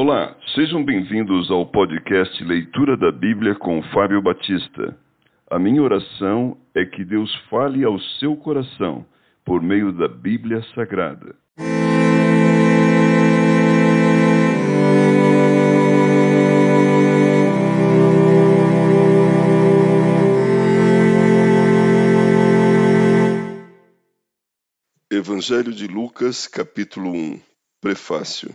Olá, sejam bem-vindos ao podcast Leitura da Bíblia com Fábio Batista. A minha oração é que Deus fale ao seu coração por meio da Bíblia Sagrada. Evangelho de Lucas, capítulo 1 Prefácio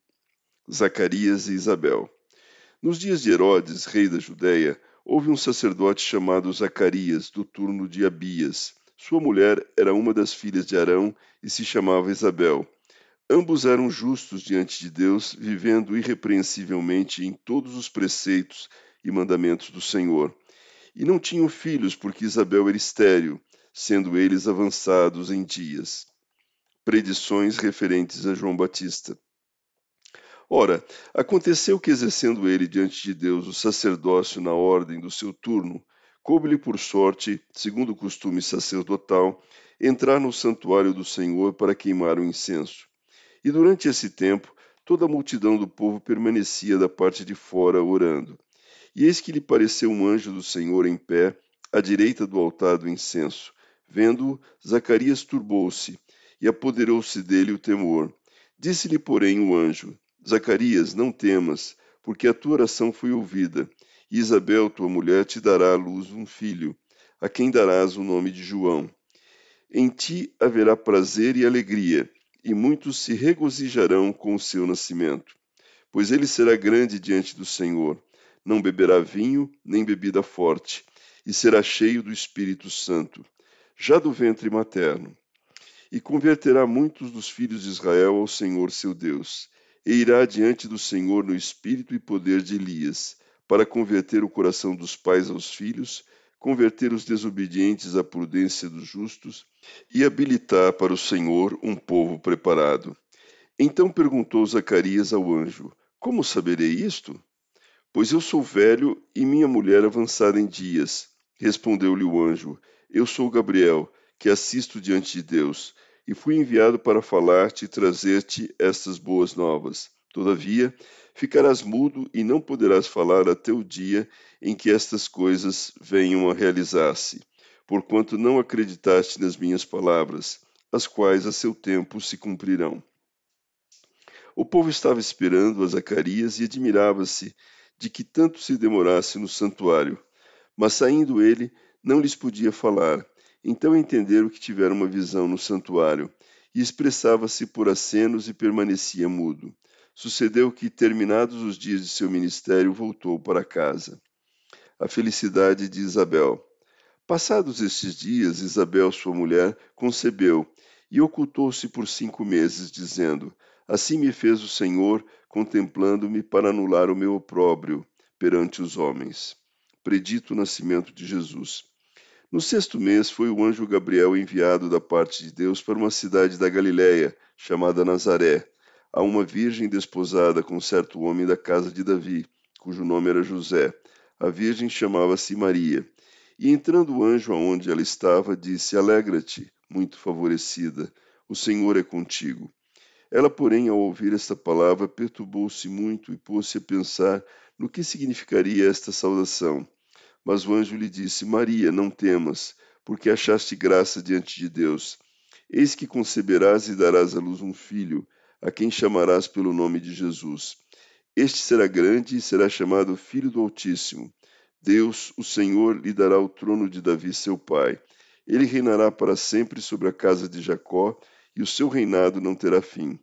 Zacarias e Isabel. Nos dias de Herodes, rei da Judéia, houve um sacerdote chamado Zacarias, do turno de Abias. Sua mulher era uma das filhas de Arão e se chamava Isabel. Ambos eram justos diante de Deus, vivendo irrepreensivelmente em todos os preceitos e mandamentos do Senhor. E não tinham filhos, porque Isabel era estéril, sendo eles avançados em dias. Predições referentes a João Batista. Ora, aconteceu que, exercendo ele diante de Deus o sacerdócio na ordem do seu turno, coube-lhe por sorte, segundo o costume sacerdotal, entrar no santuário do Senhor para queimar o incenso. E durante esse tempo, toda a multidão do povo permanecia da parte de fora orando. E eis que lhe pareceu um anjo do Senhor em pé, à direita do altar do incenso. Vendo-o, Zacarias turbou-se, e apoderou-se dele o temor. Disse-lhe, porém, o anjo: Zacarias, não temas, porque a tua oração foi ouvida, e Isabel, tua mulher, te dará à luz um filho, a quem darás o nome de João. Em ti haverá prazer e alegria, e muitos se regozijarão com o seu nascimento. Pois ele será grande diante do Senhor, não beberá vinho nem bebida forte, e será cheio do Espírito Santo, já do ventre materno. E converterá muitos dos filhos de Israel ao Senhor seu Deus e irá diante do Senhor no espírito e poder de Elias, para converter o coração dos pais aos filhos, converter os desobedientes à prudência dos justos e habilitar para o Senhor um povo preparado. Então perguntou Zacarias ao anjo: Como saberei isto? Pois eu sou velho e minha mulher avançada em dias. Respondeu-lhe o anjo: Eu sou Gabriel, que assisto diante de Deus e fui enviado para falar-te e trazer-te estas boas novas. Todavia, ficarás mudo e não poderás falar até o dia em que estas coisas venham a realizar-se, porquanto não acreditaste nas minhas palavras, as quais a seu tempo se cumprirão. O povo estava esperando a Zacarias e admirava-se de que tanto se demorasse no santuário. Mas saindo ele, não lhes podia falar, então entenderam que tivera uma visão no santuário, e expressava-se por acenos e permanecia mudo. Sucedeu que, terminados os dias de seu ministério, voltou para casa. A felicidade de Isabel. Passados estes dias, Isabel, sua mulher, concebeu e ocultou-se por cinco meses, dizendo: Assim me fez o Senhor, contemplando-me para anular o meu opróbrio perante os homens. Predito o nascimento de Jesus. No sexto mês foi o anjo Gabriel enviado da parte de Deus para uma cidade da Galiléia, chamada Nazaré, a uma virgem desposada com certo homem da casa de Davi, cujo nome era José. A virgem chamava-se Maria. E entrando o anjo aonde ela estava, disse: Alegra-te, muito favorecida, o Senhor é contigo. Ela, porém, ao ouvir esta palavra, perturbou-se muito e pôs-se a pensar no que significaria esta saudação. Mas o anjo lhe disse: Maria, não temas, porque achaste graça diante de Deus. Eis que conceberás e darás à luz um filho, a quem chamarás pelo nome de Jesus. Este será grande e será chamado Filho do Altíssimo. Deus, o Senhor, lhe dará o trono de Davi, seu pai. Ele reinará para sempre sobre a casa de Jacó, e o seu reinado não terá fim.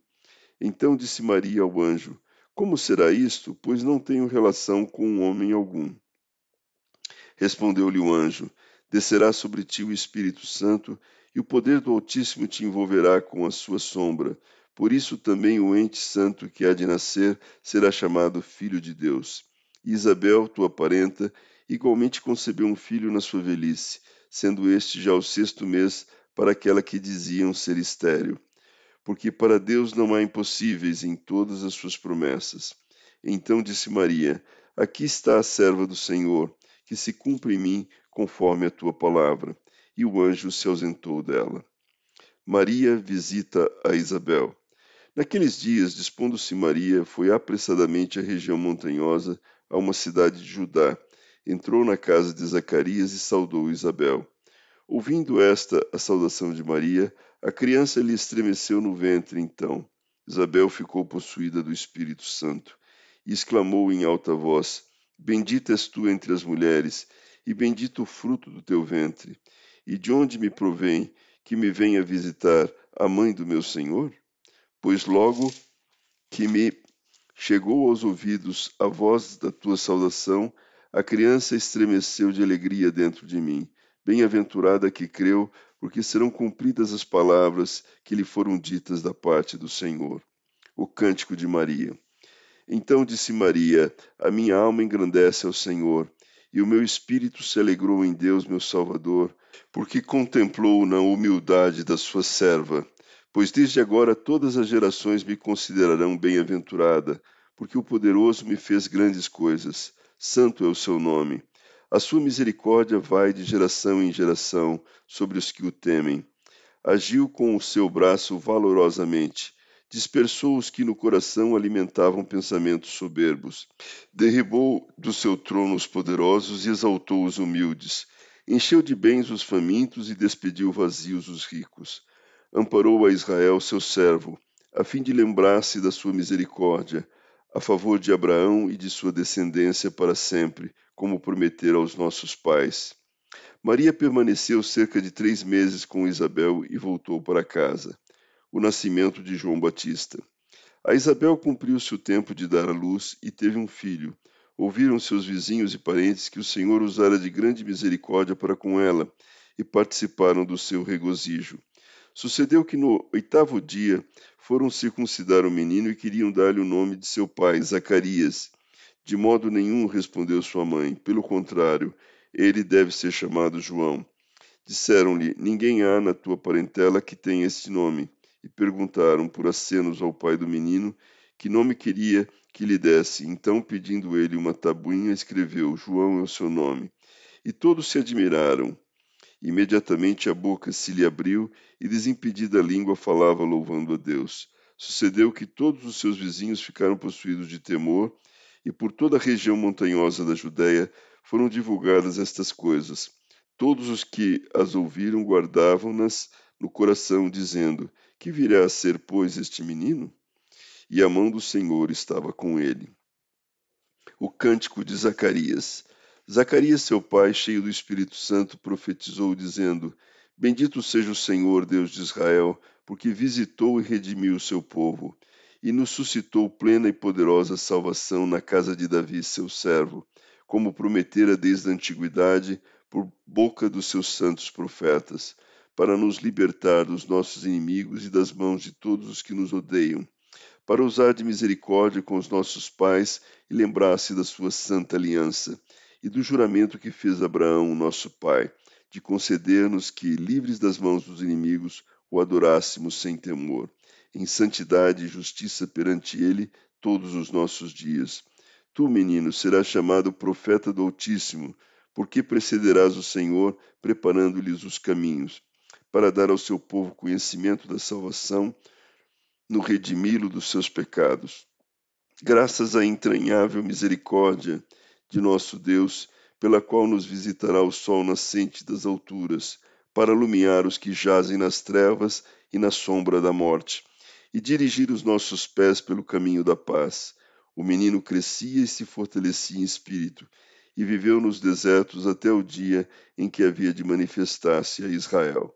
Então disse Maria ao anjo: Como será isto, pois não tenho relação com um homem algum? Respondeu-lhe o anjo: Descerá sobre ti o Espírito Santo, e o poder do Altíssimo te envolverá com a sua sombra. Por isso também o ente santo que há de nascer será chamado Filho de Deus. E Isabel, tua parenta, igualmente concebeu um filho na sua velhice, sendo este já o sexto mês para aquela que diziam ser estéril. Porque para Deus não há impossíveis em todas as suas promessas. Então disse Maria: Aqui está a serva do Senhor, que se cumpre em mim conforme a tua palavra. E o anjo se ausentou dela. Maria visita a Isabel. Naqueles dias, dispondo-se Maria, foi apressadamente à região montanhosa, a uma cidade de Judá. Entrou na casa de Zacarias e saudou Isabel. Ouvindo esta a saudação de Maria, a criança lhe estremeceu no ventre. Então, Isabel ficou possuída do Espírito Santo e exclamou em alta voz: Bendita és tu entre as mulheres, e bendito o fruto do teu ventre. E de onde me provém que me venha visitar a mãe do meu Senhor? pois logo que me chegou aos ouvidos a voz da tua saudação, a criança estremeceu de alegria dentro de mim. Bem-aventurada que creu, porque serão cumpridas as palavras que lhe foram ditas da parte do Senhor. O cântico de Maria. Então disse Maria: A minha alma engrandece ao Senhor, e o meu espírito se alegrou em Deus, meu Salvador, porque contemplou na humildade da sua serva. Pois desde agora todas as gerações me considerarão bem-aventurada, porque o poderoso me fez grandes coisas. Santo é o seu nome. A sua misericórdia vai de geração em geração sobre os que o temem. Agiu com o seu braço valorosamente, dispersou os que no coração alimentavam pensamentos soberbos. Derribou do seu trono os poderosos e exaltou os humildes. Encheu de bens os famintos e despediu vazios os ricos amparou a Israel, seu servo, a fim de lembrar-se da sua misericórdia, a favor de Abraão e de sua descendência para sempre, como prometera aos nossos pais. Maria permaneceu cerca de três meses com Isabel e voltou para casa. O nascimento de João Batista. A Isabel cumpriu-se o tempo de dar à luz e teve um filho. Ouviram seus vizinhos e parentes que o Senhor usara de grande misericórdia para com ela e participaram do seu regozijo. Sucedeu que no oitavo dia foram circuncidar o menino e queriam dar-lhe o nome de seu pai, Zacarias. De modo nenhum respondeu sua mãe, pelo contrário, ele deve ser chamado João. Disseram-lhe: Ninguém há na tua parentela que tenha este nome. E perguntaram por acenos ao pai do menino que nome queria que lhe desse. Então, pedindo ele uma tabuinha, escreveu: João é o seu nome. E todos se admiraram. Imediatamente a boca se lhe abriu e desimpedida a língua falava louvando a Deus. Sucedeu que todos os seus vizinhos ficaram possuídos de temor, e por toda a região montanhosa da Judéia foram divulgadas estas coisas. Todos os que as ouviram guardavam-nas no coração, dizendo: Que virá a ser, pois, este menino? E a mão do Senhor estava com ele. O cântico de Zacarias. Zacarias, seu pai, cheio do Espírito Santo, profetizou, dizendo: Bendito seja o Senhor, Deus de Israel, porque visitou e redimiu o seu povo, e nos suscitou plena e poderosa salvação na casa de Davi, seu servo, como prometera desde a antiguidade por boca dos seus santos profetas, para nos libertar dos nossos inimigos e das mãos de todos os que nos odeiam, para usar de misericórdia com os nossos pais e lembrar-se da sua santa aliança e do juramento que fez Abraão, nosso pai, de conceder-nos que, livres das mãos dos inimigos, o adorássemos sem temor, em santidade e justiça perante ele todos os nossos dias. Tu, menino, serás chamado profeta do Altíssimo, porque precederás o Senhor, preparando-lhes os caminhos, para dar ao seu povo conhecimento da salvação, no redimi-lo dos seus pecados. Graças à entranhável misericórdia de nosso Deus, pela qual nos visitará o sol nascente das alturas, para iluminar os que jazem nas trevas e na sombra da morte, e dirigir os nossos pés pelo caminho da paz. O menino crescia e se fortalecia em espírito, e viveu nos desertos até o dia em que havia de manifestar-se a Israel.